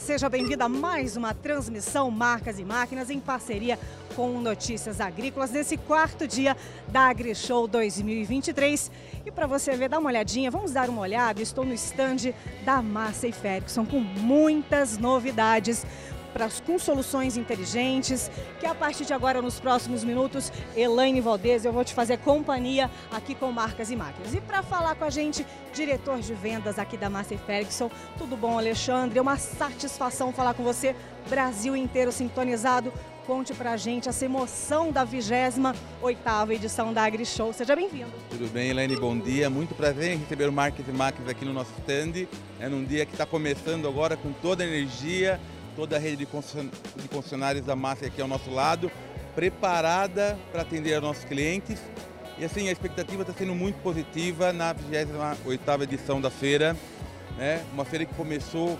seja bem-vindo a mais uma transmissão Marcas e Máquinas em parceria com Notícias Agrícolas nesse quarto dia da AgriShow 2023. E para você ver, dá uma olhadinha, vamos dar uma olhada. Estou no stand da Massa e Ferguson com muitas novidades pra, com soluções inteligentes, que a partir de agora, nos próximos minutos, Elaine Valdez, eu vou te fazer companhia aqui com Marcas e Máquinas. E para falar com a gente, diretor de vendas aqui da Massey Ferguson, tudo bom, Alexandre? É uma satisfação falar com você, Brasil inteiro sintonizado. Conte pra gente essa emoção da 28ª edição da AgriShow. Seja bem-vindo. Tudo bem, Elaine? Bom dia. Muito prazer em receber o Marcas e Máquinas aqui no nosso stand. É num dia que está começando agora com toda a energia, toda a rede de concessionários da Massa aqui ao nosso lado, preparada para atender aos nossos clientes. E assim, a expectativa está sendo muito positiva na 28ª edição da feira. Né? Uma feira que começou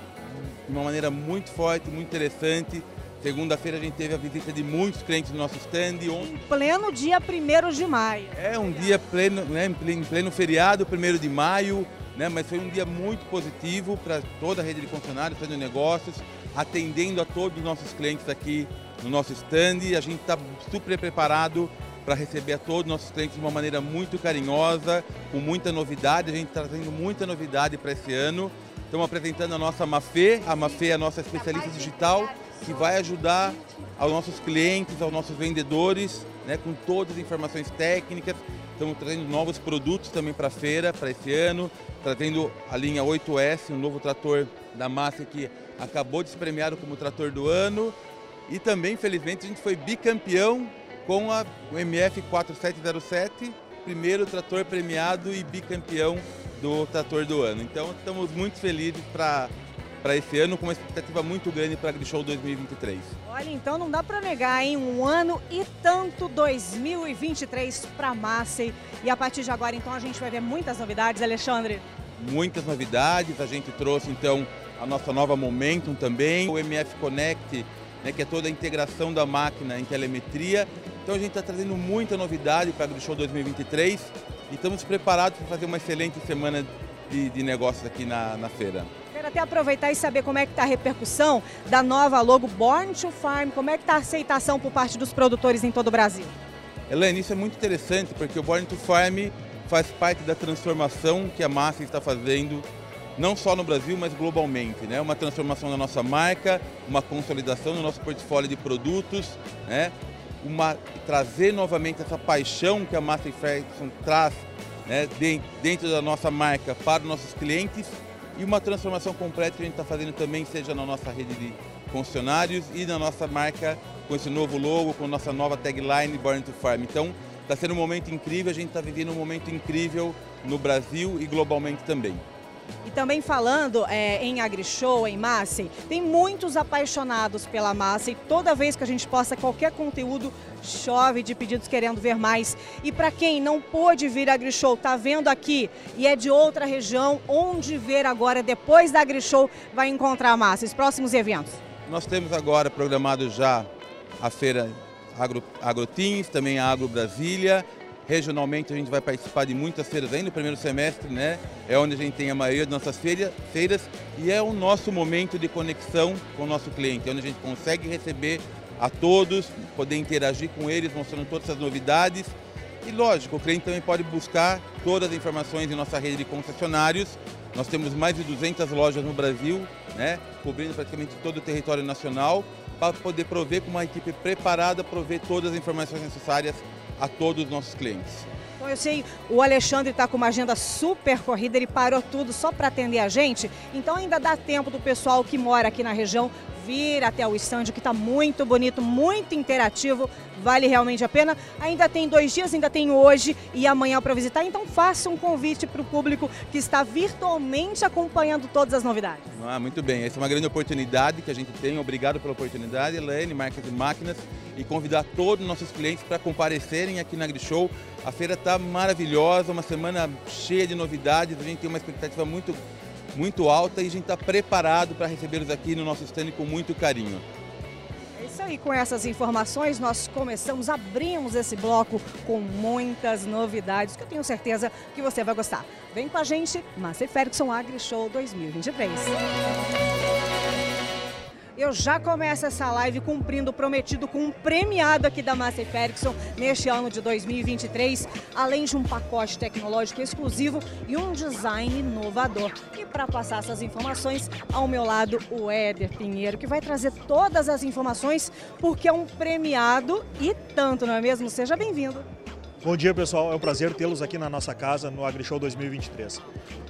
de uma maneira muito forte, muito interessante. Segunda-feira a gente teve a visita de muitos clientes no nosso stand. Em pleno dia 1 de maio. É, um dia pleno, né, em pleno, feriado, 1 de maio, né, mas foi um dia muito positivo para toda a rede de funcionários, fazendo negócios atendendo a todos os nossos clientes aqui no nosso stand. A gente está super preparado para receber a todos os nossos clientes de uma maneira muito carinhosa, com muita novidade. A gente está trazendo muita novidade para esse ano. Estamos apresentando a nossa Mafê. A Mafê é a nossa especialista digital que vai ajudar aos nossos clientes, aos nossos vendedores, né, com todas as informações técnicas. Estamos trazendo novos produtos também para a feira, para esse ano, trazendo a linha 8S, um novo trator da Massa que acabou de ser premiado como trator do ano. E também, infelizmente, a gente foi bicampeão com a, o MF 4707, primeiro trator premiado e bicampeão do trator do ano. Então, estamos muito felizes para para esse ano, com uma expectativa muito grande para a AgriShow 2023. Olha, então não dá para negar, hein? Um ano e tanto 2023 para a Massey. E a partir de agora, então, a gente vai ver muitas novidades, Alexandre? Muitas novidades. A gente trouxe, então, a nossa nova Momentum também, o MF Connect, né, que é toda a integração da máquina em telemetria. Então a gente está trazendo muita novidade para a AgriShow 2023 e estamos preparados para fazer uma excelente semana de, de negócios aqui na, na feira. Quero até aproveitar e saber como é que está a repercussão da nova logo Born to Farm, como é que está a aceitação por parte dos produtores em todo o Brasil? Helene, isso é muito interessante porque o Born to Farm faz parte da transformação que a massa está fazendo não só no Brasil, mas globalmente. Né? Uma transformação da nossa marca, uma consolidação do nosso portfólio de produtos, né? uma, trazer novamente essa paixão que a Master Ferguson traz né? dentro da nossa marca para os nossos clientes e uma transformação completa que a gente está fazendo também, seja na nossa rede de funcionários e na nossa marca com esse novo logo, com nossa nova tagline Born to Farm. Então, está sendo um momento incrível, a gente está vivendo um momento incrível no Brasil e globalmente também. E também falando é, em AgriShow, em Massey, tem muitos apaixonados pela Massey. Toda vez que a gente posta qualquer conteúdo, chove de pedidos querendo ver mais. E para quem não pôde vir à AgriShow, está vendo aqui e é de outra região, onde ver agora, depois da AgriShow, vai encontrar a Massey, os próximos eventos? Nós temos agora programado já a feira Agro, Agrotins, também a Agro Brasília, Regionalmente a gente vai participar de muitas feiras ainda no primeiro semestre, né? É onde a gente tem a maioria das nossas feiras, e é o nosso momento de conexão com o nosso cliente, onde a gente consegue receber a todos, poder interagir com eles, mostrando todas as novidades. E lógico, o cliente também pode buscar todas as informações em nossa rede de concessionários. Nós temos mais de 200 lojas no Brasil, né, cobrindo praticamente todo o território nacional, para poder prover com uma equipe preparada, prover todas as informações necessárias a todos os nossos clientes. Bom, eu sei, o Alexandre está com uma agenda super corrida, ele parou tudo só para atender a gente, então ainda dá tempo do pessoal que mora aqui na região vir até o estande, que está muito bonito, muito interativo, vale realmente a pena. Ainda tem dois dias, ainda tem hoje e amanhã para visitar, então faça um convite para o público que está virtualmente acompanhando todas as novidades. Ah, muito bem, essa é uma grande oportunidade que a gente tem, obrigado pela oportunidade, Elaine, Marcas e Máquinas, e convidar todos os nossos clientes para comparecerem aqui na AgriShow. A feira está maravilhosa, uma semana cheia de novidades, a gente tem uma expectativa muito muito alta e a gente está preparado para recebê-los aqui no nosso stand com muito carinho. É isso aí, com essas informações nós começamos, abrimos esse bloco com muitas novidades que eu tenho certeza que você vai gostar. Vem com a gente, Márcia Ferguson Agri Show 2023. Eu já começo essa live cumprindo o prometido com um premiado aqui da Massey Ferguson neste ano de 2023, além de um pacote tecnológico exclusivo e um design inovador. E para passar essas informações, ao meu lado, o Éder Pinheiro, que vai trazer todas as informações, porque é um premiado e tanto, não é mesmo? Seja bem-vindo. Bom dia pessoal, é um prazer tê-los aqui na nossa casa no AgriShow 2023.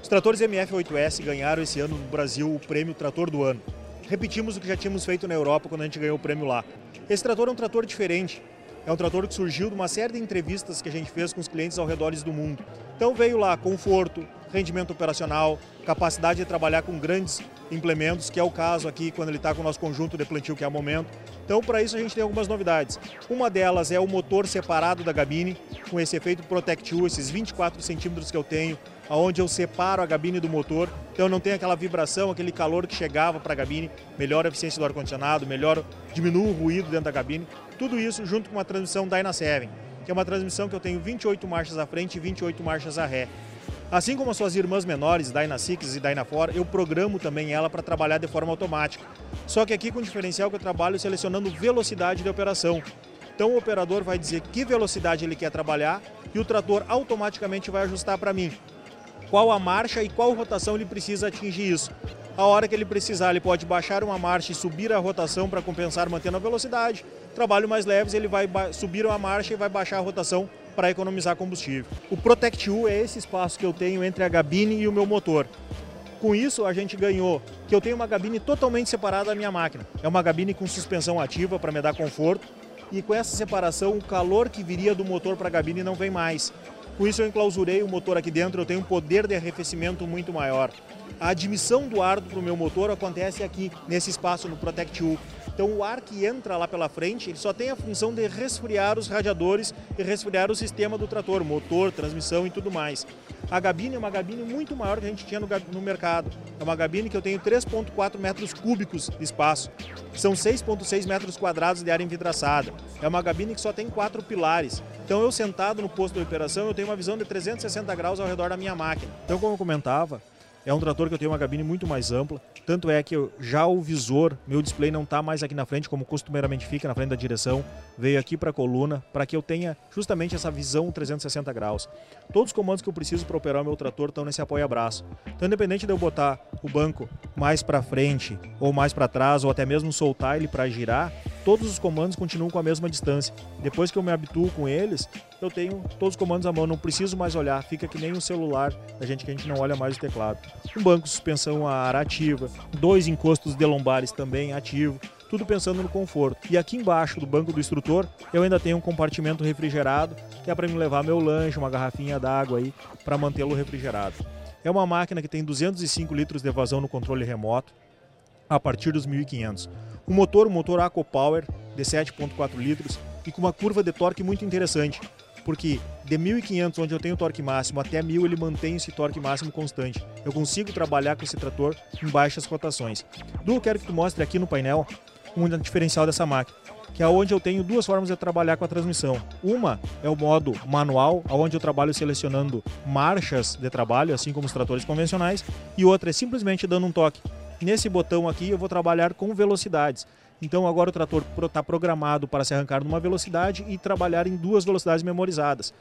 Os tratores MF8S ganharam esse ano no Brasil o prêmio Trator do Ano. Repetimos o que já tínhamos feito na Europa quando a gente ganhou o prêmio lá. Esse trator é um trator diferente, é um trator que surgiu de uma série de entrevistas que a gente fez com os clientes ao redor do mundo. Então veio lá conforto, rendimento operacional, capacidade de trabalhar com grandes implementos, que é o caso aqui quando ele está com o nosso conjunto de plantio, que é o momento. Então, para isso, a gente tem algumas novidades. Uma delas é o motor separado da gabine, com esse efeito Protect U, esses 24 centímetros que eu tenho, onde eu separo a gabine do motor, então não tem aquela vibração, aquele calor que chegava para a gabine, melhora a eficiência do ar-condicionado, melhora, diminui o ruído dentro da gabine. Tudo isso junto com uma transmissão Dyna 7, que é uma transmissão que eu tenho 28 marchas à frente e 28 marchas à ré. Assim como as suas irmãs menores, Dyna 6 e Dyna 4, eu programo também ela para trabalhar de forma automática. Só que aqui com o diferencial que eu trabalho selecionando velocidade de operação. Então o operador vai dizer que velocidade ele quer trabalhar e o trator automaticamente vai ajustar para mim qual a marcha e qual rotação ele precisa atingir isso. A hora que ele precisar, ele pode baixar uma marcha e subir a rotação para compensar mantendo a velocidade. Trabalho mais leves, ele vai subir uma marcha e vai baixar a rotação para economizar combustível. O Protect U é esse espaço que eu tenho entre a gabine e o meu motor. Com isso, a gente ganhou que eu tenho uma gabine totalmente separada da minha máquina. É uma gabine com suspensão ativa para me dar conforto. E com essa separação, o calor que viria do motor para a gabine não vem mais. Com isso, eu enclausurei o motor aqui dentro, eu tenho um poder de arrefecimento muito maior. A admissão do ar para o meu motor acontece aqui, nesse espaço no Protect U. Então o ar que entra lá pela frente, ele só tem a função de resfriar os radiadores e resfriar o sistema do trator, motor, transmissão e tudo mais. A gabine é uma gabine muito maior que a gente tinha no, no mercado. É uma gabine que eu tenho 3,4 metros cúbicos de espaço. São 6,6 metros quadrados de área envidraçada. É uma gabine que só tem quatro pilares. Então eu sentado no posto de operação, eu tenho uma visão de 360 graus ao redor da minha máquina. Então como eu comentava, é um trator que eu tenho uma cabine muito mais ampla, tanto é que eu, já o visor, meu display não está mais aqui na frente, como costumeiramente fica na frente da direção, veio aqui para a coluna, para que eu tenha justamente essa visão 360 graus. Todos os comandos que eu preciso para operar o meu trator estão nesse apoia-braço. Então, independente de eu botar o banco mais para frente, ou mais para trás, ou até mesmo soltar ele para girar, todos os comandos continuam com a mesma distância. Depois que eu me habituo com eles, eu tenho todos os comandos à mão, não preciso mais olhar, fica que nem um celular da gente que a gente não olha mais o teclado. Um banco de suspensão a ar ativa, dois encostos de lombares também ativo, tudo pensando no conforto. E aqui embaixo do banco do instrutor, eu ainda tenho um compartimento refrigerado, que é para me levar meu lanche, uma garrafinha d'água aí, para mantê-lo refrigerado. É uma máquina que tem 205 litros de vazão no controle remoto, a partir dos 1500. O motor, um motor AquaPower de 7.4 litros e com uma curva de torque muito interessante, porque de 1500, onde eu tenho torque máximo, até 1000 ele mantém esse torque máximo constante. Eu consigo trabalhar com esse trator em baixas rotações. Du, eu quero que tu mostre aqui no painel um diferencial dessa máquina, que é onde eu tenho duas formas de trabalhar com a transmissão. Uma é o modo manual, onde eu trabalho selecionando marchas de trabalho, assim como os tratores convencionais, e outra é simplesmente dando um toque. Nesse botão aqui eu vou trabalhar com velocidades. Então agora o trator está programado para se arrancar numa velocidade e trabalhar em duas velocidades memorizadas.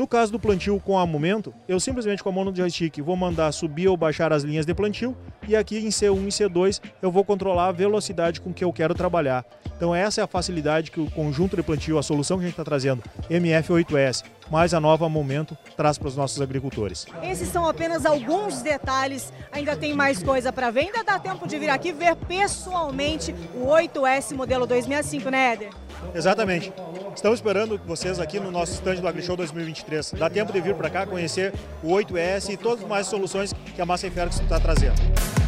No caso do plantio com a momento, eu simplesmente com a mão no joystick vou mandar subir ou baixar as linhas de plantio e aqui em C1 e C2 eu vou controlar a velocidade com que eu quero trabalhar. Então essa é a facilidade que o conjunto de plantio, a solução que a gente está trazendo, MF8S, mais a nova Momento, traz para os nossos agricultores. Esses são apenas alguns detalhes, ainda tem mais coisa para ver, ainda dá tempo de vir aqui ver pessoalmente o 8S modelo 265, né Éder? Exatamente. Estamos esperando vocês aqui no nosso stand do AgriShow 2023. Dá tempo de vir para cá conhecer o 8S e todas as mais soluções que a Massa Ferguson está trazendo.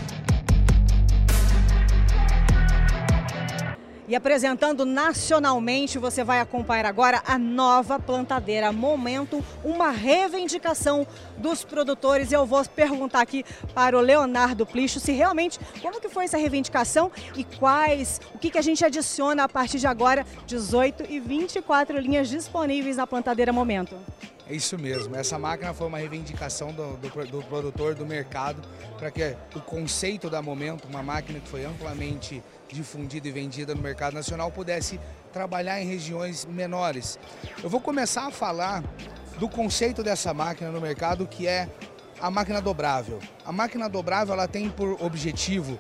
E apresentando nacionalmente, você vai acompanhar agora a nova plantadeira Momento, uma reivindicação dos produtores. Eu vou perguntar aqui para o Leonardo Plicho se realmente, como que foi essa reivindicação e quais, o que, que a gente adiciona a partir de agora, 18 e 24 linhas disponíveis na plantadeira Momento. É isso mesmo. Essa máquina foi uma reivindicação do, do, do produtor, do mercado, para que o conceito da Momento, uma máquina que foi amplamente difundida e vendida no mercado nacional, pudesse trabalhar em regiões menores. Eu vou começar a falar do conceito dessa máquina no mercado, que é a máquina dobrável. A máquina dobrável ela tem por objetivo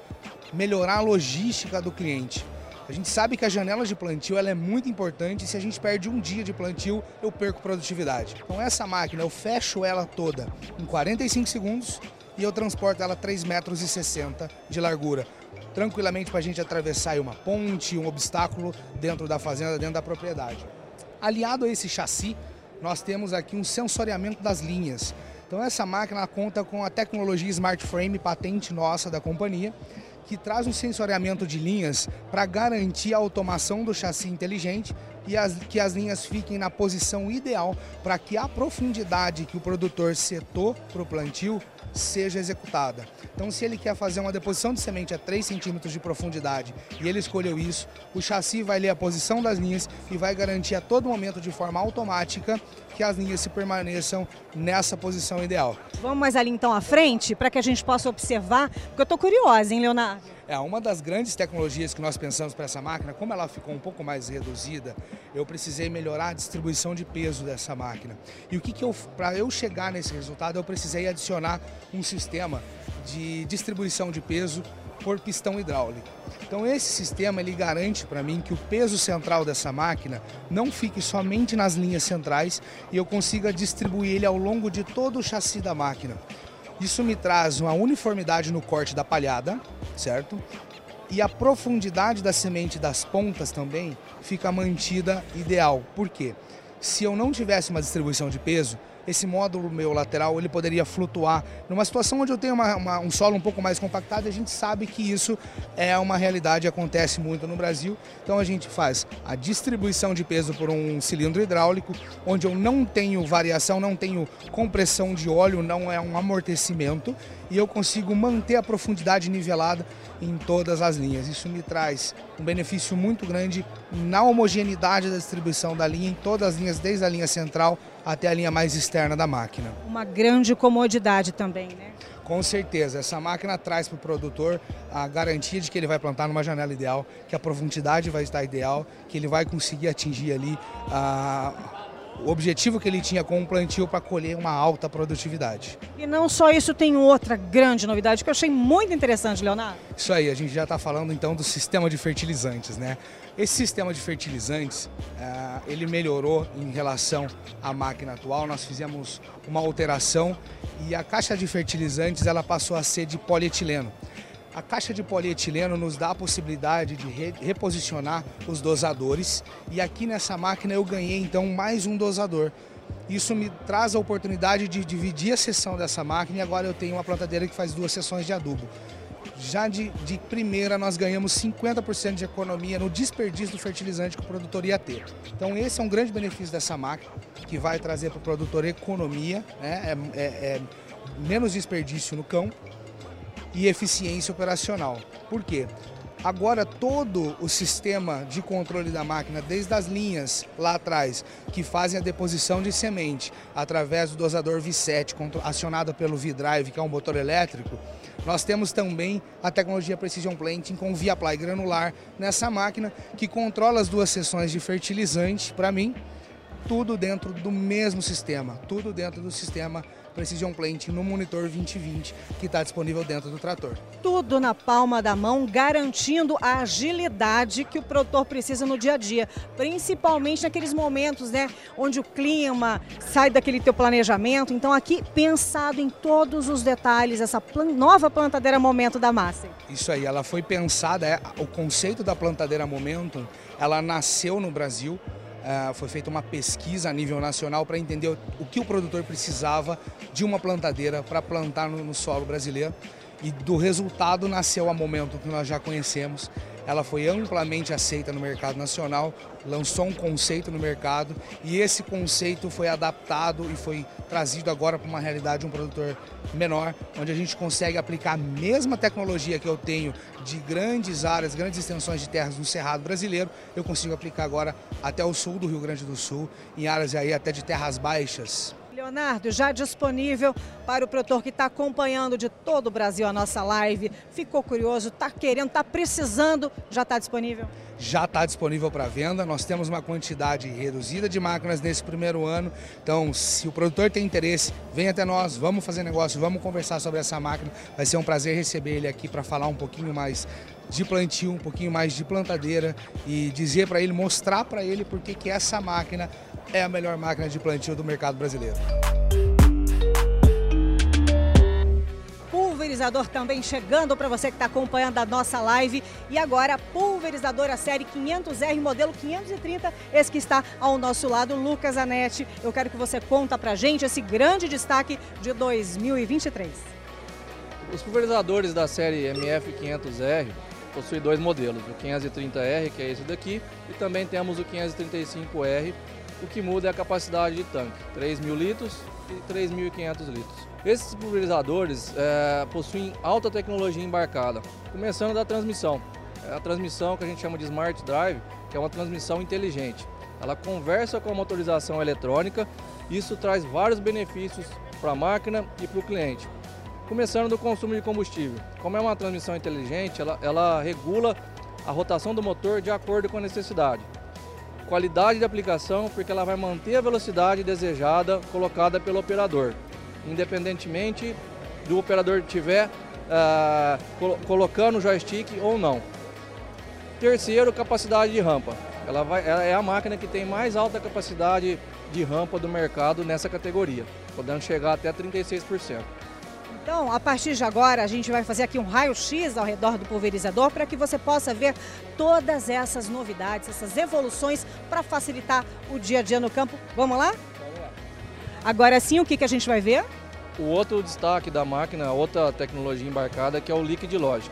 melhorar a logística do cliente. A gente sabe que a janela de plantio ela é muito importante e se a gente perde um dia de plantio, eu perco produtividade. Então essa máquina, eu fecho ela toda em 45 segundos e eu transporto ela 3,60 metros de largura. Tranquilamente para a gente atravessar uma ponte, um obstáculo dentro da fazenda, dentro da propriedade. Aliado a esse chassi, nós temos aqui um sensoriamento das linhas. Então essa máquina conta com a tecnologia Smart Frame, patente nossa da companhia, que traz um sensoriamento de linhas para garantir a automação do chassi inteligente e as, que as linhas fiquem na posição ideal para que a profundidade que o produtor setou para o plantio seja executada. Então, se ele quer fazer uma deposição de semente a 3 centímetros de profundidade e ele escolheu isso, o chassi vai ler a posição das linhas e vai garantir a todo momento, de forma automática, que as linhas se permaneçam nessa posição ideal. Vamos mais ali então à frente para que a gente possa observar, porque eu estou curiosa, hein, Leonardo? É, uma das grandes tecnologias que nós pensamos para essa máquina, como ela ficou um pouco mais reduzida, eu precisei melhorar a distribuição de peso dessa máquina. E o que, que eu, para eu chegar nesse resultado, eu precisei adicionar um sistema de distribuição de peso por pistão hidráulico. Então esse sistema ele garante para mim que o peso central dessa máquina não fique somente nas linhas centrais e eu consiga distribuir ele ao longo de todo o chassi da máquina. Isso me traz uma uniformidade no corte da palhada, certo? E a profundidade da semente das pontas também fica mantida ideal. Por quê? Se eu não tivesse uma distribuição de peso, esse módulo meu lateral ele poderia flutuar. Numa situação onde eu tenho uma, uma, um solo um pouco mais compactado, a gente sabe que isso é uma realidade, acontece muito no Brasil. Então a gente faz a distribuição de peso por um cilindro hidráulico, onde eu não tenho variação, não tenho compressão de óleo, não é um amortecimento, e eu consigo manter a profundidade nivelada em todas as linhas. Isso me traz um benefício muito grande na homogeneidade da distribuição da linha, em todas as linhas, desde a linha central até a linha mais externa da máquina. Uma grande comodidade também, né? Com certeza, essa máquina traz para o produtor a garantia de que ele vai plantar numa janela ideal, que a profundidade vai estar ideal, que ele vai conseguir atingir ali a o objetivo que ele tinha com o plantio para colher uma alta produtividade. E não só isso, tem outra grande novidade que eu achei muito interessante, Leonardo. Isso aí, a gente já está falando então do sistema de fertilizantes, né? Esse sistema de fertilizantes, uh, ele melhorou em relação à máquina atual. Nós fizemos uma alteração e a caixa de fertilizantes ela passou a ser de polietileno. A caixa de polietileno nos dá a possibilidade de re reposicionar os dosadores e aqui nessa máquina eu ganhei então mais um dosador. Isso me traz a oportunidade de dividir a sessão dessa máquina e agora eu tenho uma plantadeira que faz duas sessões de adubo. Já de, de primeira nós ganhamos 50% de economia no desperdício do fertilizante que o produtor ia ter. Então esse é um grande benefício dessa máquina, que vai trazer para o produtor economia, né? é, é, é menos desperdício no campo e eficiência operacional. Por quê? Agora todo o sistema de controle da máquina, desde as linhas lá atrás, que fazem a deposição de semente através do dosador V7, acionado pelo V-Drive, que é um motor elétrico, nós temos também a tecnologia Precision Planting com Via Apply granular nessa máquina que controla as duas seções de fertilizante para mim, tudo dentro do mesmo sistema, tudo dentro do sistema Precision Plant no monitor 2020 que está disponível dentro do trator. Tudo na palma da mão, garantindo a agilidade que o produtor precisa no dia a dia, principalmente naqueles momentos, né, onde o clima sai daquele teu planejamento. Então aqui pensado em todos os detalhes essa plan nova plantadeira Momento da Massa. Isso aí, ela foi pensada, é, o conceito da plantadeira Momento, ela nasceu no Brasil Uh, foi feita uma pesquisa a nível nacional para entender o, o, que o produtor precisava de uma plantadeira para plantar no, no, solo brasileiro. E do resultado nasceu a momento que nós já conhecemos. Ela foi amplamente aceita no mercado nacional, lançou um conceito no mercado e esse conceito foi adaptado e foi trazido agora para uma realidade de um produtor menor, onde a gente consegue aplicar a mesma tecnologia que eu tenho de grandes áreas, grandes extensões de terras no Cerrado brasileiro, eu consigo aplicar agora até o sul do Rio Grande do Sul, em áreas aí até de terras baixas. Leonardo, já disponível para o produtor que está acompanhando de todo o Brasil a nossa live, ficou curioso, está querendo, está precisando, já está disponível? Já está disponível para venda. Nós temos uma quantidade reduzida de máquinas nesse primeiro ano. Então, se o produtor tem interesse, vem até nós, vamos fazer negócio, vamos conversar sobre essa máquina. Vai ser um prazer receber ele aqui para falar um pouquinho mais de plantio, um pouquinho mais de plantadeira e dizer para ele, mostrar para ele porque que essa máquina é a melhor máquina de plantio do mercado brasileiro. Pulverizador também chegando para você que está acompanhando a nossa live. E agora, pulverizador a série 500R, modelo 530, esse que está ao nosso lado, Lucas Anete. Eu quero que você conta para gente esse grande destaque de 2023. Os pulverizadores da série MF500R possuem dois modelos, o 530R, que é esse daqui, e também temos o 535R, o que muda é a capacidade de tanque, 3 mil litros e 3.500 litros. Esses pulverizadores é, possuem alta tecnologia embarcada, começando da transmissão. É a transmissão que a gente chama de Smart Drive, que é uma transmissão inteligente. Ela conversa com a motorização eletrônica, isso traz vários benefícios para a máquina e para o cliente. Começando do consumo de combustível. Como é uma transmissão inteligente, ela, ela regula a rotação do motor de acordo com a necessidade qualidade de aplicação, porque ela vai manter a velocidade desejada colocada pelo operador, independentemente do operador estiver uh, col colocando o joystick ou não. Terceiro, capacidade de rampa. Ela, vai, ela é a máquina que tem mais alta capacidade de rampa do mercado nessa categoria, podendo chegar até 36%. Então, a partir de agora, a gente vai fazer aqui um raio-x ao redor do pulverizador para que você possa ver todas essas novidades, essas evoluções para facilitar o dia a dia no campo. Vamos lá? Vamos lá. Agora sim, o que, que a gente vai ver? O outro destaque da máquina, outra tecnologia embarcada, que é o Liquid Logic.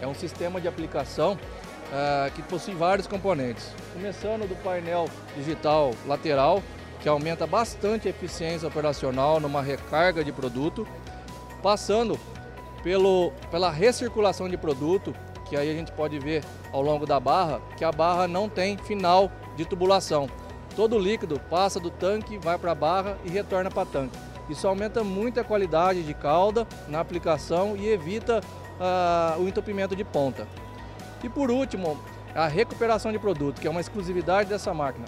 É um sistema de aplicação uh, que possui vários componentes. Começando do painel digital lateral, que aumenta bastante a eficiência operacional numa recarga de produto passando pelo, pela recirculação de produto, que aí a gente pode ver ao longo da barra, que a barra não tem final de tubulação. Todo o líquido passa do tanque, vai para a barra e retorna para o tanque. Isso aumenta muito a qualidade de calda na aplicação e evita uh, o entupimento de ponta. E por último, a recuperação de produto, que é uma exclusividade dessa máquina.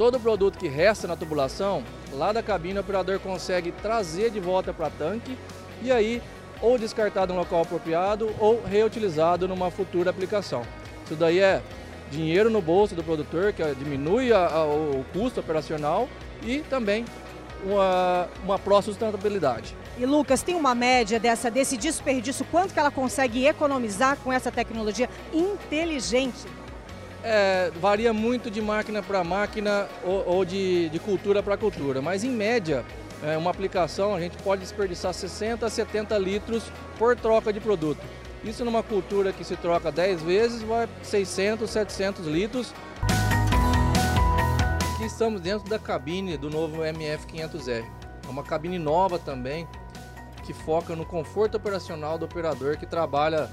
Todo produto que resta na tubulação, lá da cabine o operador consegue trazer de volta para tanque e aí ou descartado em um local apropriado ou reutilizado numa futura aplicação. Isso daí é dinheiro no bolso do produtor, que diminui a, a, o custo operacional e também uma, uma pró-sustentabilidade. E Lucas, tem uma média dessa, desse desperdício, quanto que ela consegue economizar com essa tecnologia inteligente? É, varia muito de máquina para máquina ou, ou de, de, cultura para cultura, mas em média, é, uma aplicação a gente pode desperdiçar 60 a 70 litros por troca de produto. Isso numa cultura que se troca 10 vezes, vai 600, 700 litros. Aqui estamos dentro da cabine do novo MF500R. É uma cabine nova também, que foca no conforto operacional do operador que trabalha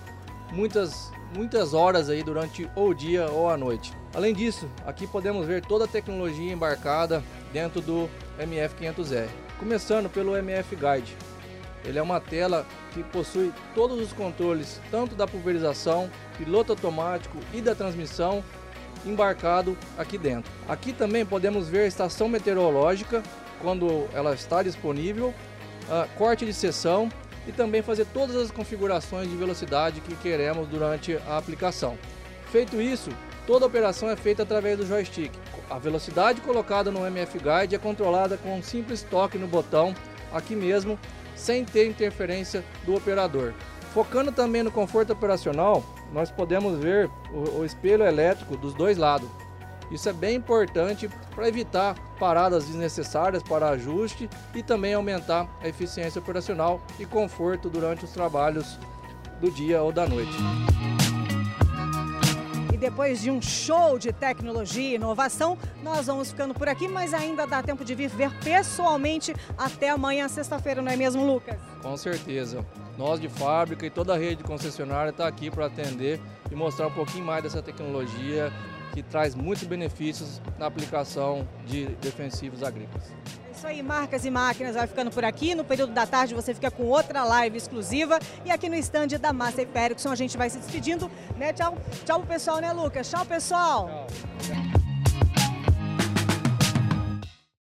muitas muitas horas aí durante o dia ou a noite. Além disso, aqui podemos ver toda a tecnologia embarcada dentro do MF500R. Começando pelo MF Guide. Ele é uma tela que possui todos os controles, tanto da pulverização, piloto automático e da transmissão, embarcado aqui dentro. Aqui também podemos ver a estação meteorológica quando ela está disponível, corte de seção e também fazer todas as configurações de velocidade que queremos durante a aplicação. Feito isso, toda a operação é feita através do joystick. A velocidade colocada no MF Guide é controlada com um simples toque no botão aqui mesmo, sem ter interferência do operador. Focando também no conforto operacional, nós podemos ver o, o espelho elétrico dos dois lados. Isso é bem importante para evitar paradas desnecessárias para ajuste e também aumentar a eficiência operacional e conforto durante os trabalhos do dia ou da noite. E depois de um show de tecnologia e inovação, nós vamos ficando por aqui, mas ainda dá tempo de vir ver pessoalmente até amanhã, sexta-feira, não é mesmo, Lucas? Com certeza. Nós de fábrica e toda a rede concessionária está aqui para atender e mostrar um pouquinho mais dessa tecnologia que traz muitos benefícios na aplicação de defensivos agrícolas. Isso aí, marcas e máquinas vai ficando por aqui. No período da tarde você fica com outra live exclusiva. E aqui no stand da Massa e a gente vai se despedindo. Né? Tchau, tchau pessoal, né, Lucas? Tchau, pessoal. Tchau.